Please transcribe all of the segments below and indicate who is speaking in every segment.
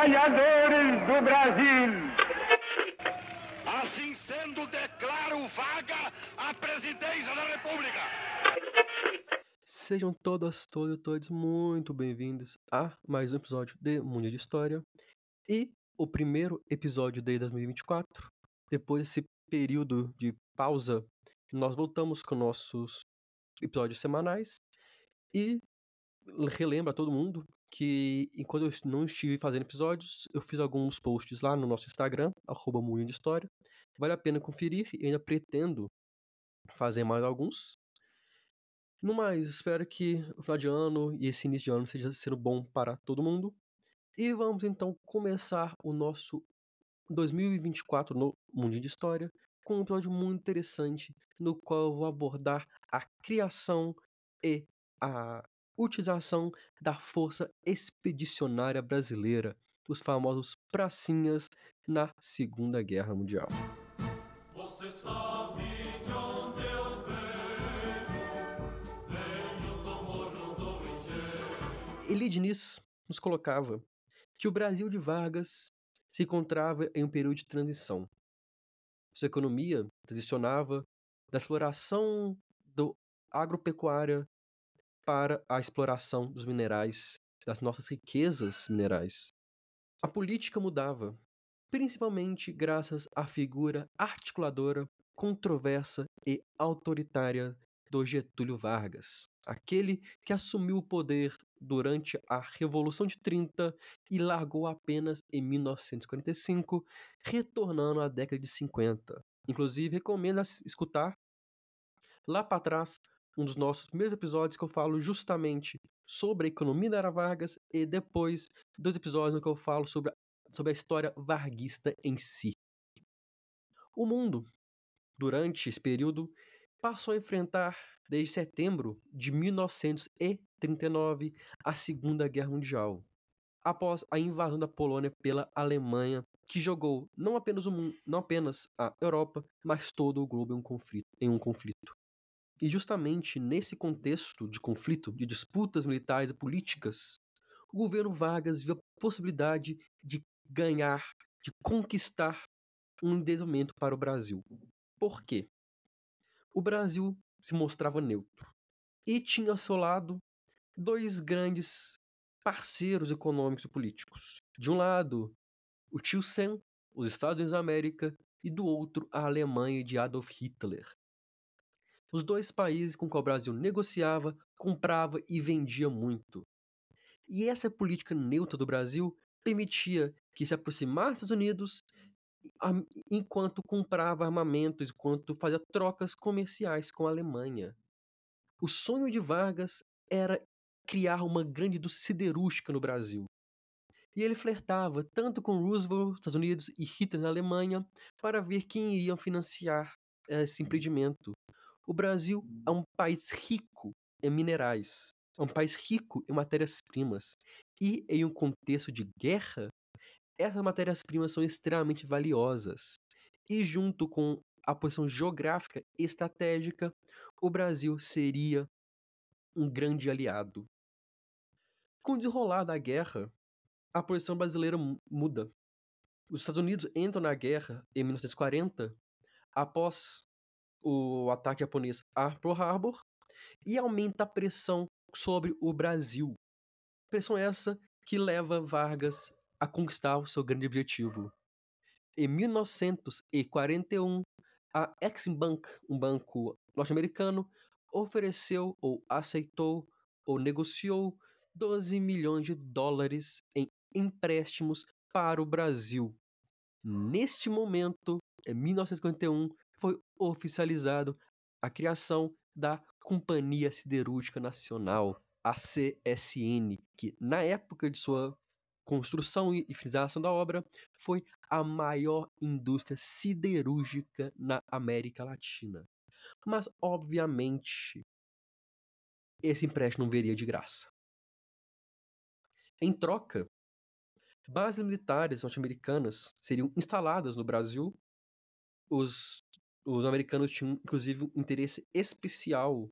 Speaker 1: trabalhadores do Brasil.
Speaker 2: Assim sendo, declaro vaga a presidência da República.
Speaker 3: Sejam todas, todos, todos muito bem-vindos a mais um episódio de Mundo de História e o primeiro episódio de 2024. Depois desse período de pausa, nós voltamos com nossos episódios semanais e relembro a todo mundo que enquanto eu não estive fazendo episódios, eu fiz alguns posts lá no nosso Instagram, arroba de História. Vale a pena conferir e ainda pretendo fazer mais alguns. No mais, espero que o final de ano e esse início de ano seja sendo bom para todo mundo. E vamos então começar o nosso 2024 no Mundo de História com um episódio muito interessante no qual eu vou abordar a criação e a utilização da Força Expedicionária Brasileira, os famosos pracinhas, na Segunda Guerra Mundial. Eli Diniz nos colocava que o Brasil de Vargas se encontrava em um período de transição. Sua economia transicionava da exploração do agropecuária para a exploração dos minerais, das nossas riquezas minerais. A política mudava, principalmente graças à figura articuladora, controversa e autoritária do Getúlio Vargas, aquele que assumiu o poder durante a Revolução de 30 e largou apenas em 1945, retornando à década de 50. Inclusive, recomendo escutar lá para trás um dos nossos primeiros episódios que eu falo justamente sobre a economia da Era Vargas e depois dois episódios no que eu falo sobre a, sobre a história varguista em si. O mundo, durante esse período, passou a enfrentar, desde setembro de 1939, a Segunda Guerra Mundial, após a invasão da Polônia pela Alemanha, que jogou não apenas, o mundo, não apenas a Europa, mas todo o globo em um conflito. Em um conflito. E justamente nesse contexto de conflito, de disputas militares e políticas, o governo Vargas viu a possibilidade de ganhar, de conquistar um desenvolvimento para o Brasil. Por quê? O Brasil se mostrava neutro e tinha ao seu lado dois grandes parceiros econômicos e políticos. De um lado, o tio Sam, os Estados Unidos da América, e do outro, a Alemanha de Adolf Hitler os dois países com que o Brasil negociava, comprava e vendia muito. E essa política neutra do Brasil permitia que se aproximasse dos Unidos enquanto comprava armamentos, enquanto fazia trocas comerciais com a Alemanha. O sonho de Vargas era criar uma grande indústria siderúrgica no Brasil. E ele flertava tanto com Roosevelt, Estados Unidos, e Hitler na Alemanha para ver quem iria financiar esse empreendimento. O Brasil é um país rico em minerais, é um país rico em matérias-primas. E em um contexto de guerra, essas matérias-primas são extremamente valiosas. E junto com a posição geográfica e estratégica, o Brasil seria um grande aliado. Com o desenrolar da guerra, a posição brasileira muda. Os Estados Unidos entram na guerra em 1940 após o ataque japonês a Pearl Harbor e aumenta a pressão sobre o Brasil. Pressão essa que leva Vargas a conquistar o seu grande objetivo. Em 1941, a Exim Bank, um banco norte-americano, ofereceu ou aceitou ou negociou 12 milhões de dólares em empréstimos para o Brasil. Neste momento, em 1951, foi oficializado a criação da Companhia Siderúrgica Nacional, a CSN, que na época de sua construção e finalização da obra foi a maior indústria siderúrgica na América Latina. Mas, obviamente, esse empréstimo não veria de graça. Em troca, bases militares norte-americanas seriam instaladas no Brasil. Os os americanos tinham, inclusive, um interesse especial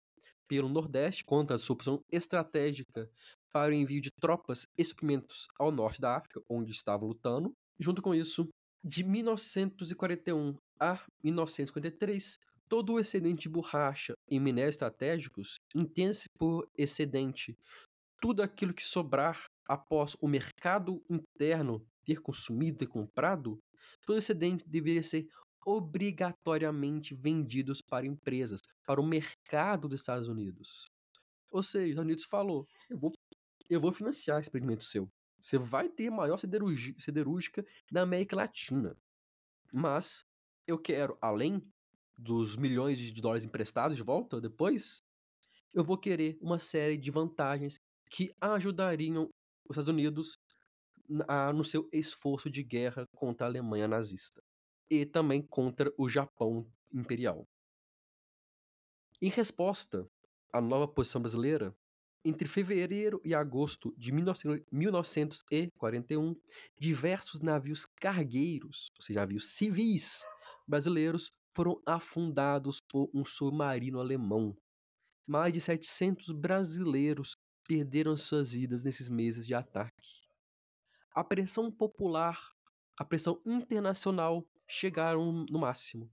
Speaker 3: pelo Nordeste contra a sua opção estratégica para o envio de tropas e suprimentos ao norte da África, onde estava lutando. Junto com isso, de 1941 a 1953, todo o excedente de borracha e minérios estratégicos entende-se por excedente tudo aquilo que sobrar após o mercado interno ter consumido e comprado, todo excedente deveria ser obrigatoriamente vendidos para empresas, para o mercado dos Estados Unidos. Ou seja, os Estados Unidos falou: eu vou, eu vou financiar esse experimento seu. Você vai ter a maior siderúrgica da América Latina. Mas eu quero, além dos milhões de dólares emprestados de volta depois, eu vou querer uma série de vantagens que ajudariam os Estados Unidos na, no seu esforço de guerra contra a Alemanha nazista e também contra o Japão imperial. Em resposta à nova posição brasileira, entre fevereiro e agosto de 1941, diversos navios cargueiros, ou seja, navios civis brasileiros, foram afundados por um submarino alemão. Mais de 700 brasileiros perderam suas vidas nesses meses de ataque. A pressão popular, a pressão internacional chegaram no máximo.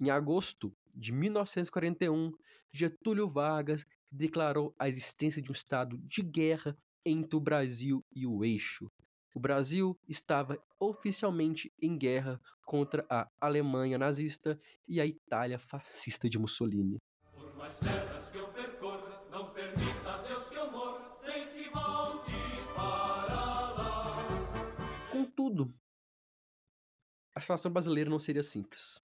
Speaker 3: Em agosto de 1941, Getúlio Vargas declarou a existência de um estado de guerra entre o Brasil e o eixo. O Brasil estava oficialmente em guerra contra a Alemanha nazista e a Itália fascista de Mussolini.
Speaker 4: A
Speaker 3: situação brasileira não seria simples.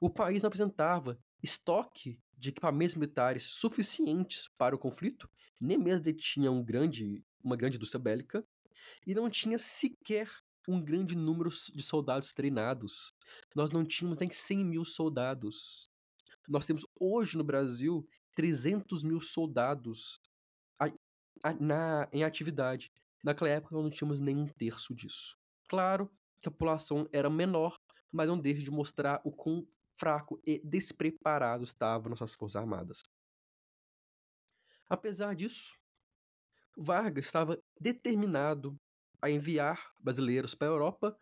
Speaker 3: O país não apresentava estoque de equipamentos militares suficientes para o conflito, nem mesmo detinha um grande, uma grande indústria bélica, e não tinha sequer um grande número de soldados treinados. Nós não tínhamos nem 100 mil soldados. Nós temos hoje no Brasil 300 mil soldados na, em atividade. Naquela época nós não tínhamos nem um terço disso. Claro que a população era menor, mas não deixa de mostrar o quão fraco e despreparado estavam nossas forças armadas. Apesar disso, Vargas estava determinado a enviar brasileiros para a Europa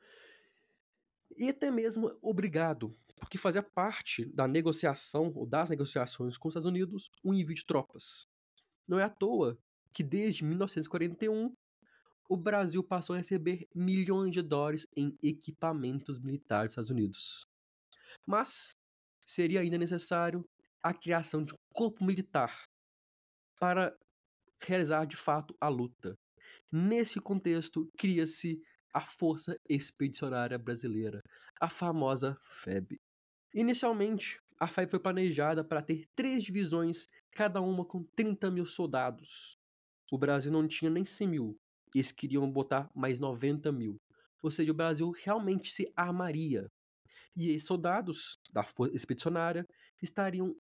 Speaker 3: e até mesmo obrigado, porque fazia parte da negociação ou das negociações com os Estados Unidos um envio de tropas. Não é à toa que desde 1941 o Brasil passou a receber milhões de dólares em equipamentos militares dos Estados Unidos. Mas seria ainda necessário a criação de um corpo militar para realizar de fato a luta. Nesse contexto, cria-se a Força Expedicionária Brasileira, a famosa FEB. Inicialmente, a FEB foi planejada para ter três divisões, cada uma com 30 mil soldados. O Brasil não tinha nem 100 mil, eles queriam botar mais 90 mil. Ou seja, o Brasil realmente se armaria. E esses soldados da Força Expedicionária estariam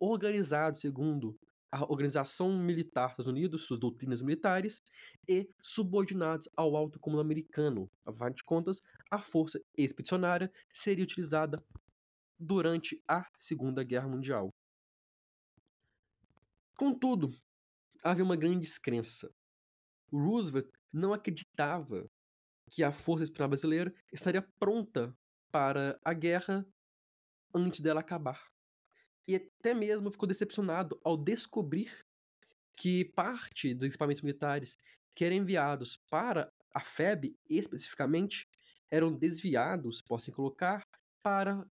Speaker 3: organizados segundo a organização militar dos Estados Unidos, suas doutrinas militares, e subordinados ao alto comando americano. Afinal de contas, a força expedicionária seria utilizada durante a Segunda Guerra Mundial. Contudo, havia uma grande descrença. Roosevelt não acreditava que a força expedicionária brasileira estaria pronta para a guerra antes dela acabar. E até mesmo ficou decepcionado ao descobrir que parte dos equipamentos militares que eram enviados para a FEB especificamente eram desviados, possam colocar, para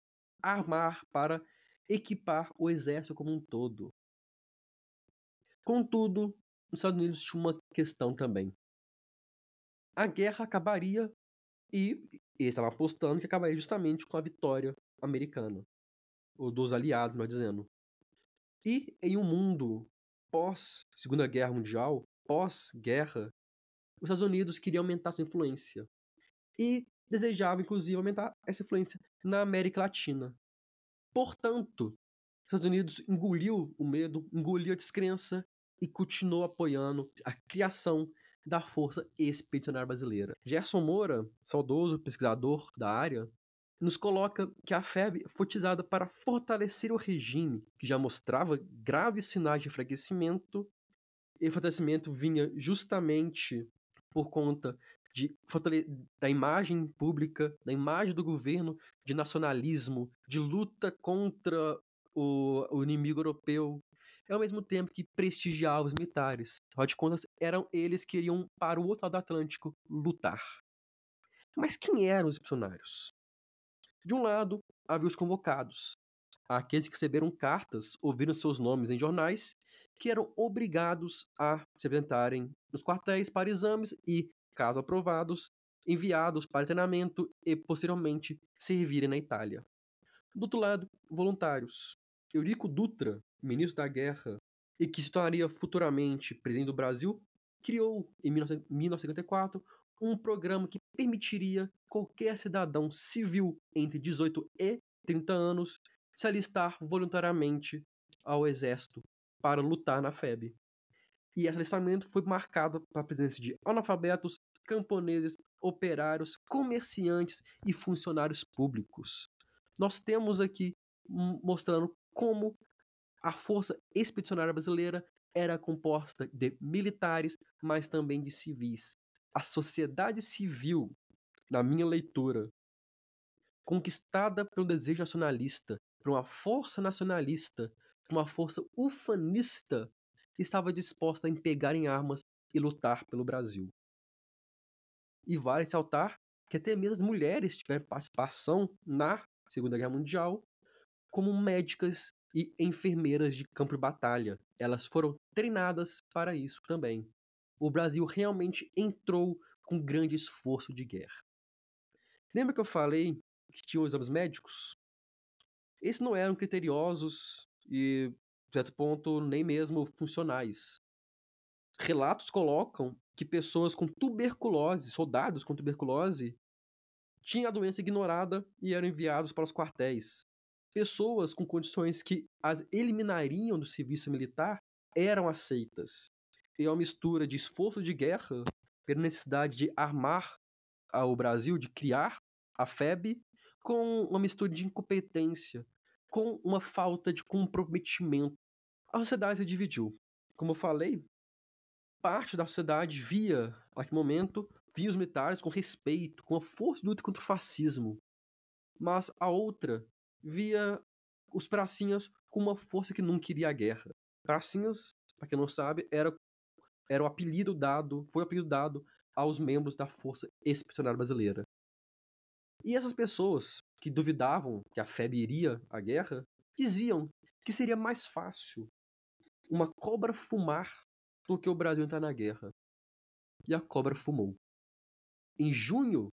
Speaker 3: armar, para equipar o exército como um todo. Contudo, os Estados Unidos tinham uma questão também. A guerra acabaria e eles estavam apostando que acabaria justamente com a vitória americana, ou dos aliados, melhor dizendo. E em um mundo pós Segunda Guerra Mundial, pós-guerra, os Estados Unidos queriam aumentar sua influência e desejavam, inclusive, aumentar essa influência na América Latina. Portanto, os Estados Unidos engoliu o medo, engoliu a descrença e continuou apoiando a criação da Força Expedicionária Brasileira. Gerson Moura, saudoso pesquisador da área, nos coloca que a FEB foi utilizada para fortalecer o regime, que já mostrava graves sinais de enfraquecimento, e fortalecimento vinha justamente por conta de, da imagem pública, da imagem do governo, de nacionalismo, de luta contra o, o inimigo europeu, ao mesmo tempo que prestigiava os militares. Afinal de contas, eram eles que iriam para o outro lado do Atlântico lutar. Mas quem eram os missionários? De um lado, havia os convocados, aqueles que receberam cartas ouvindo seus nomes em jornais, que eram obrigados a se apresentarem nos quartéis para exames e, caso aprovados, enviados para treinamento e, posteriormente, servirem na Itália. Do outro lado, voluntários. Eurico Dutra, ministro da Guerra e que se tornaria futuramente presidente do Brasil, criou, em 1954, um programa que permitiria qualquer cidadão civil entre 18 e 30 anos se alistar voluntariamente ao exército para lutar na FEB. E esse alistamento foi marcado pela presença de analfabetos, camponeses, operários, comerciantes e funcionários públicos. Nós temos aqui mostrando como a Força Expedicionária Brasileira era composta de militares, mas também de civis. A sociedade civil, na minha leitura, conquistada pelo desejo nacionalista, por uma força nacionalista, por uma força ufanista, estava disposta a empegar em armas e lutar pelo Brasil. E vale ressaltar que até mesmo as mulheres tiveram participação na Segunda Guerra Mundial como médicas e enfermeiras de campo de batalha. Elas foram treinadas para isso também. O Brasil realmente entrou com grande esforço de guerra. Lembra que eu falei que tinham exames médicos? Esses não eram criteriosos e, de certo ponto, nem mesmo funcionais. Relatos colocam que pessoas com tuberculose, soldados com tuberculose, tinham a doença ignorada e eram enviados para os quartéis pessoas com condições que as eliminariam do serviço militar eram aceitas. E é uma mistura de esforço de guerra, pela necessidade de armar o Brasil, de criar a FEB, com uma mistura de incompetência, com uma falta de comprometimento. A sociedade se dividiu. Como eu falei, parte da sociedade via, naquele momento, via os militares com respeito, com a força de luta contra o fascismo. Mas a outra via os pracinhas com uma força que não queria a guerra. Pracinhas, para quem não sabe, era, era o apelido dado, foi o apelido dado aos membros da Força Expedicionária Brasileira. E essas pessoas que duvidavam que a FEB iria à guerra, diziam que seria mais fácil uma cobra fumar do que o Brasil entrar na guerra. E a cobra fumou. Em junho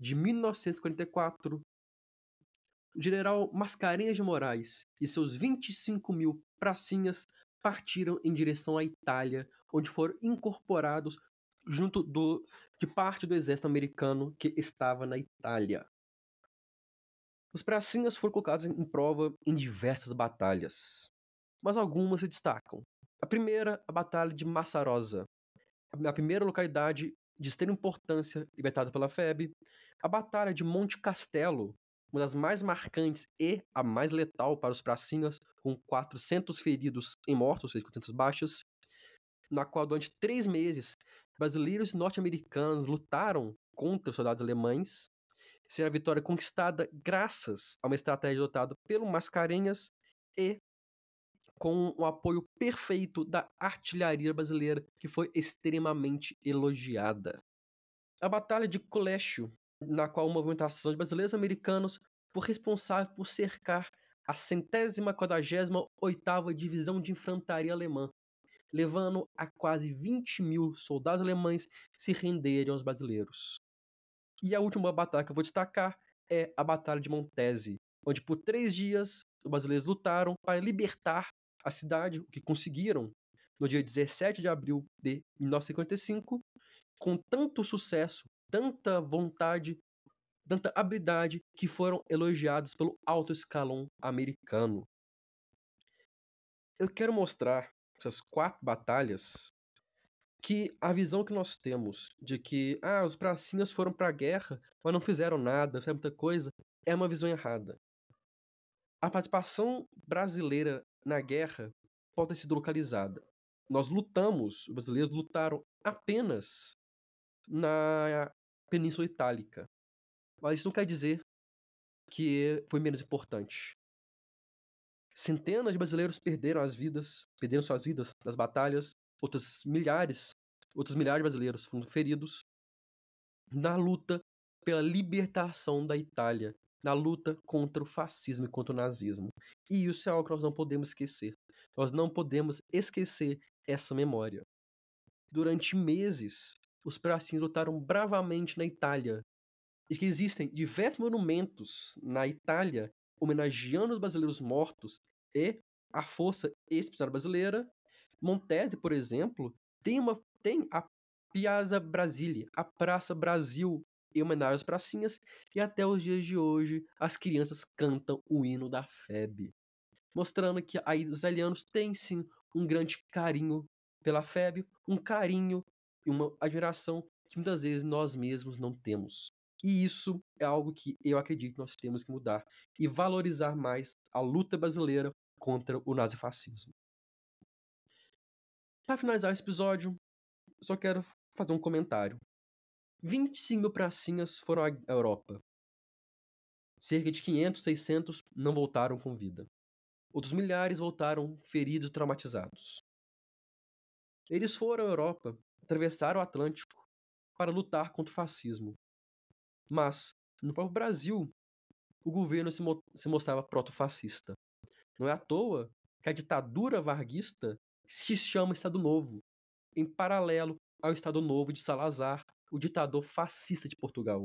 Speaker 3: de 1944, o general Mascarenhas de Moraes e seus 25 mil pracinhas partiram em direção à Itália, onde foram incorporados junto do, de parte do exército americano que estava na Itália. Os pracinhas foram colocados em prova em diversas batalhas, mas algumas se destacam. A primeira, a Batalha de Massarosa, a primeira localidade de extrema importância libertada pela FEB, a Batalha de Monte Castelo, uma das mais marcantes e a mais letal para os pracinhas, com 400 feridos e mortos, ou seja, 400 baixas, na qual durante três meses brasileiros e norte-americanos lutaram contra os soldados alemães, sendo a vitória conquistada graças a uma estratégia adotada pelo Mascarenhas e com o apoio perfeito da artilharia brasileira, que foi extremamente elogiada. A Batalha de Colégio na qual movimentação de brasileiros americanos foi responsável por cercar a centésima quadragésima oitava divisão de infantaria alemã, levando a quase 20 mil soldados alemães se renderem aos brasileiros. E a última batalha que eu vou destacar é a Batalha de Montese, onde por três dias os brasileiros lutaram para libertar a cidade, o que conseguiram no dia 17 de abril de 1955, com tanto sucesso tanta vontade, tanta habilidade que foram elogiados pelo alto escalão americano. Eu quero mostrar essas quatro batalhas que a visão que nós temos de que ah, os pracinhas foram para a guerra, mas não fizeram nada, fizeram muita coisa, é uma visão errada. A participação brasileira na guerra pode ter sido localizada. Nós lutamos, os brasileiros lutaram apenas na Península Itálica. Mas isso não quer dizer que foi menos importante. Centenas de brasileiros perderam as vidas, perderam suas vidas nas batalhas, outras milhares, outros milhares de brasileiros foram feridos na luta pela libertação da Itália, na luta contra o fascismo e contra o nazismo. E isso é algo que nós não podemos esquecer. Nós não podemos esquecer essa memória. Durante meses, os pracinhos lutaram bravamente na Itália. E que existem diversos monumentos na Itália homenageando os brasileiros mortos e a força expedicionária brasileira. Montese, por exemplo, tem, uma, tem a Piazza Brasile, a Praça Brasil, em homenagem às pracinhas, e até os dias de hoje as crianças cantam o hino da FEB, mostrando que aí os italianos têm sim um grande carinho pela FEB, um carinho e uma admiração que muitas vezes nós mesmos não temos. E isso é algo que eu acredito que nós temos que mudar e valorizar mais a luta brasileira contra o nazifascismo. Para finalizar esse episódio, só quero fazer um comentário. 25 mil pracinhas foram à Europa. Cerca de 500, 600 não voltaram com vida. Outros milhares voltaram feridos traumatizados. Eles foram à Europa, atravessaram o Atlântico para lutar contra o fascismo. Mas, no próprio Brasil, o governo se, mo se mostrava proto-fascista. Não é à toa que a ditadura varguista se chama Estado Novo, em paralelo ao Estado Novo de Salazar, o ditador fascista de Portugal.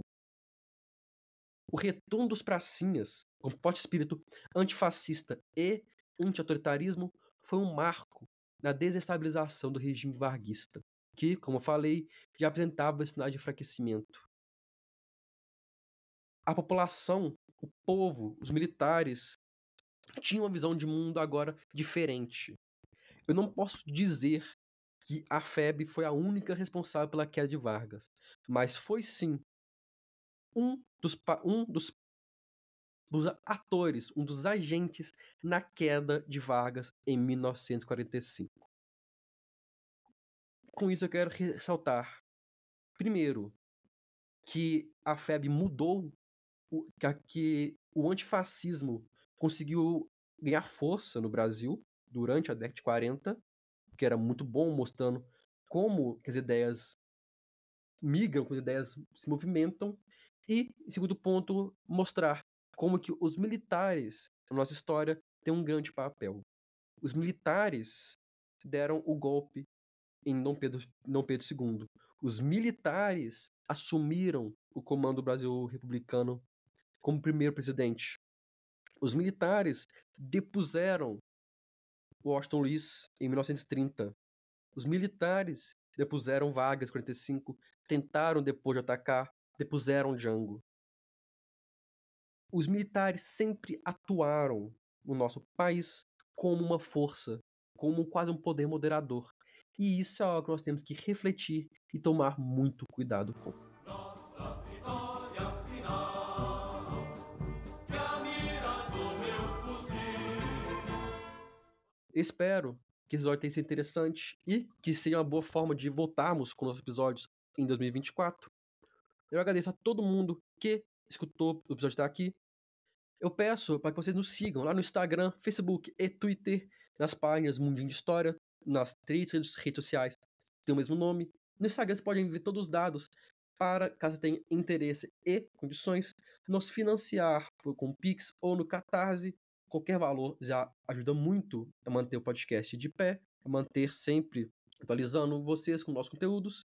Speaker 3: O retorno dos pracinhas, com forte espírito antifascista e anti-autoritarismo, foi um marco na desestabilização do regime varguista, que, como eu falei, já apresentava sinais de enfraquecimento a população, o povo, os militares tinham uma visão de mundo agora diferente. Eu não posso dizer que a FEB foi a única responsável pela queda de Vargas, mas foi sim um dos, um dos, dos atores, um dos agentes na queda de Vargas em 1945. Com isso eu quero ressaltar, primeiro, que a FEB mudou o, que o antifascismo conseguiu ganhar força no Brasil durante a década de 40, que era muito bom, mostrando como as ideias migram, como as ideias se movimentam, e, segundo ponto, mostrar como que os militares na nossa história têm um grande papel. Os militares deram o golpe em Dom Pedro, Dom Pedro II. Os militares assumiram o comando do Brasil republicano como primeiro presidente. Os militares depuseram Washington Luiz em 1930. Os militares depuseram Vargas em 45, tentaram depois de atacar, depuseram Django. Os militares sempre atuaram no nosso país como uma força, como quase um poder moderador. E isso é algo que nós temos que refletir e tomar muito cuidado com. Espero que esse episódio tenha sido interessante e que seja uma boa forma de voltarmos com nossos episódios em 2024. Eu agradeço a todo mundo que escutou o episódio até aqui. Eu peço para que vocês nos sigam lá no Instagram, Facebook e Twitter, nas páginas Mundinho de História, nas três redes sociais tem o mesmo nome. No Instagram vocês podem ver todos os dados para, caso tenha interesse e condições, nos financiar com Pix ou no Catarse qualquer valor já ajuda muito a manter o podcast de pé, a manter sempre atualizando vocês com nossos conteúdos,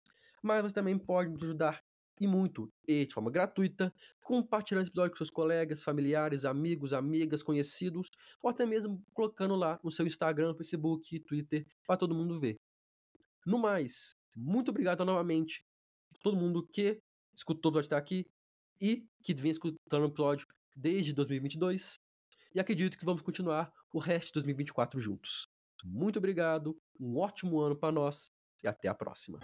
Speaker 3: mas você também pode nos ajudar e muito, e de forma gratuita, compartilhando esse episódio com seus colegas, familiares, amigos, amigas, conhecidos, ou até mesmo colocando lá no seu Instagram, Facebook, Twitter, para todo mundo ver. No mais, muito obrigado novamente a todo mundo que escutou o episódio até aqui e que vem escutando o episódio desde 2022 e acredito que vamos continuar o resto de 2024 juntos. Muito obrigado, um ótimo ano para nós e até a próxima.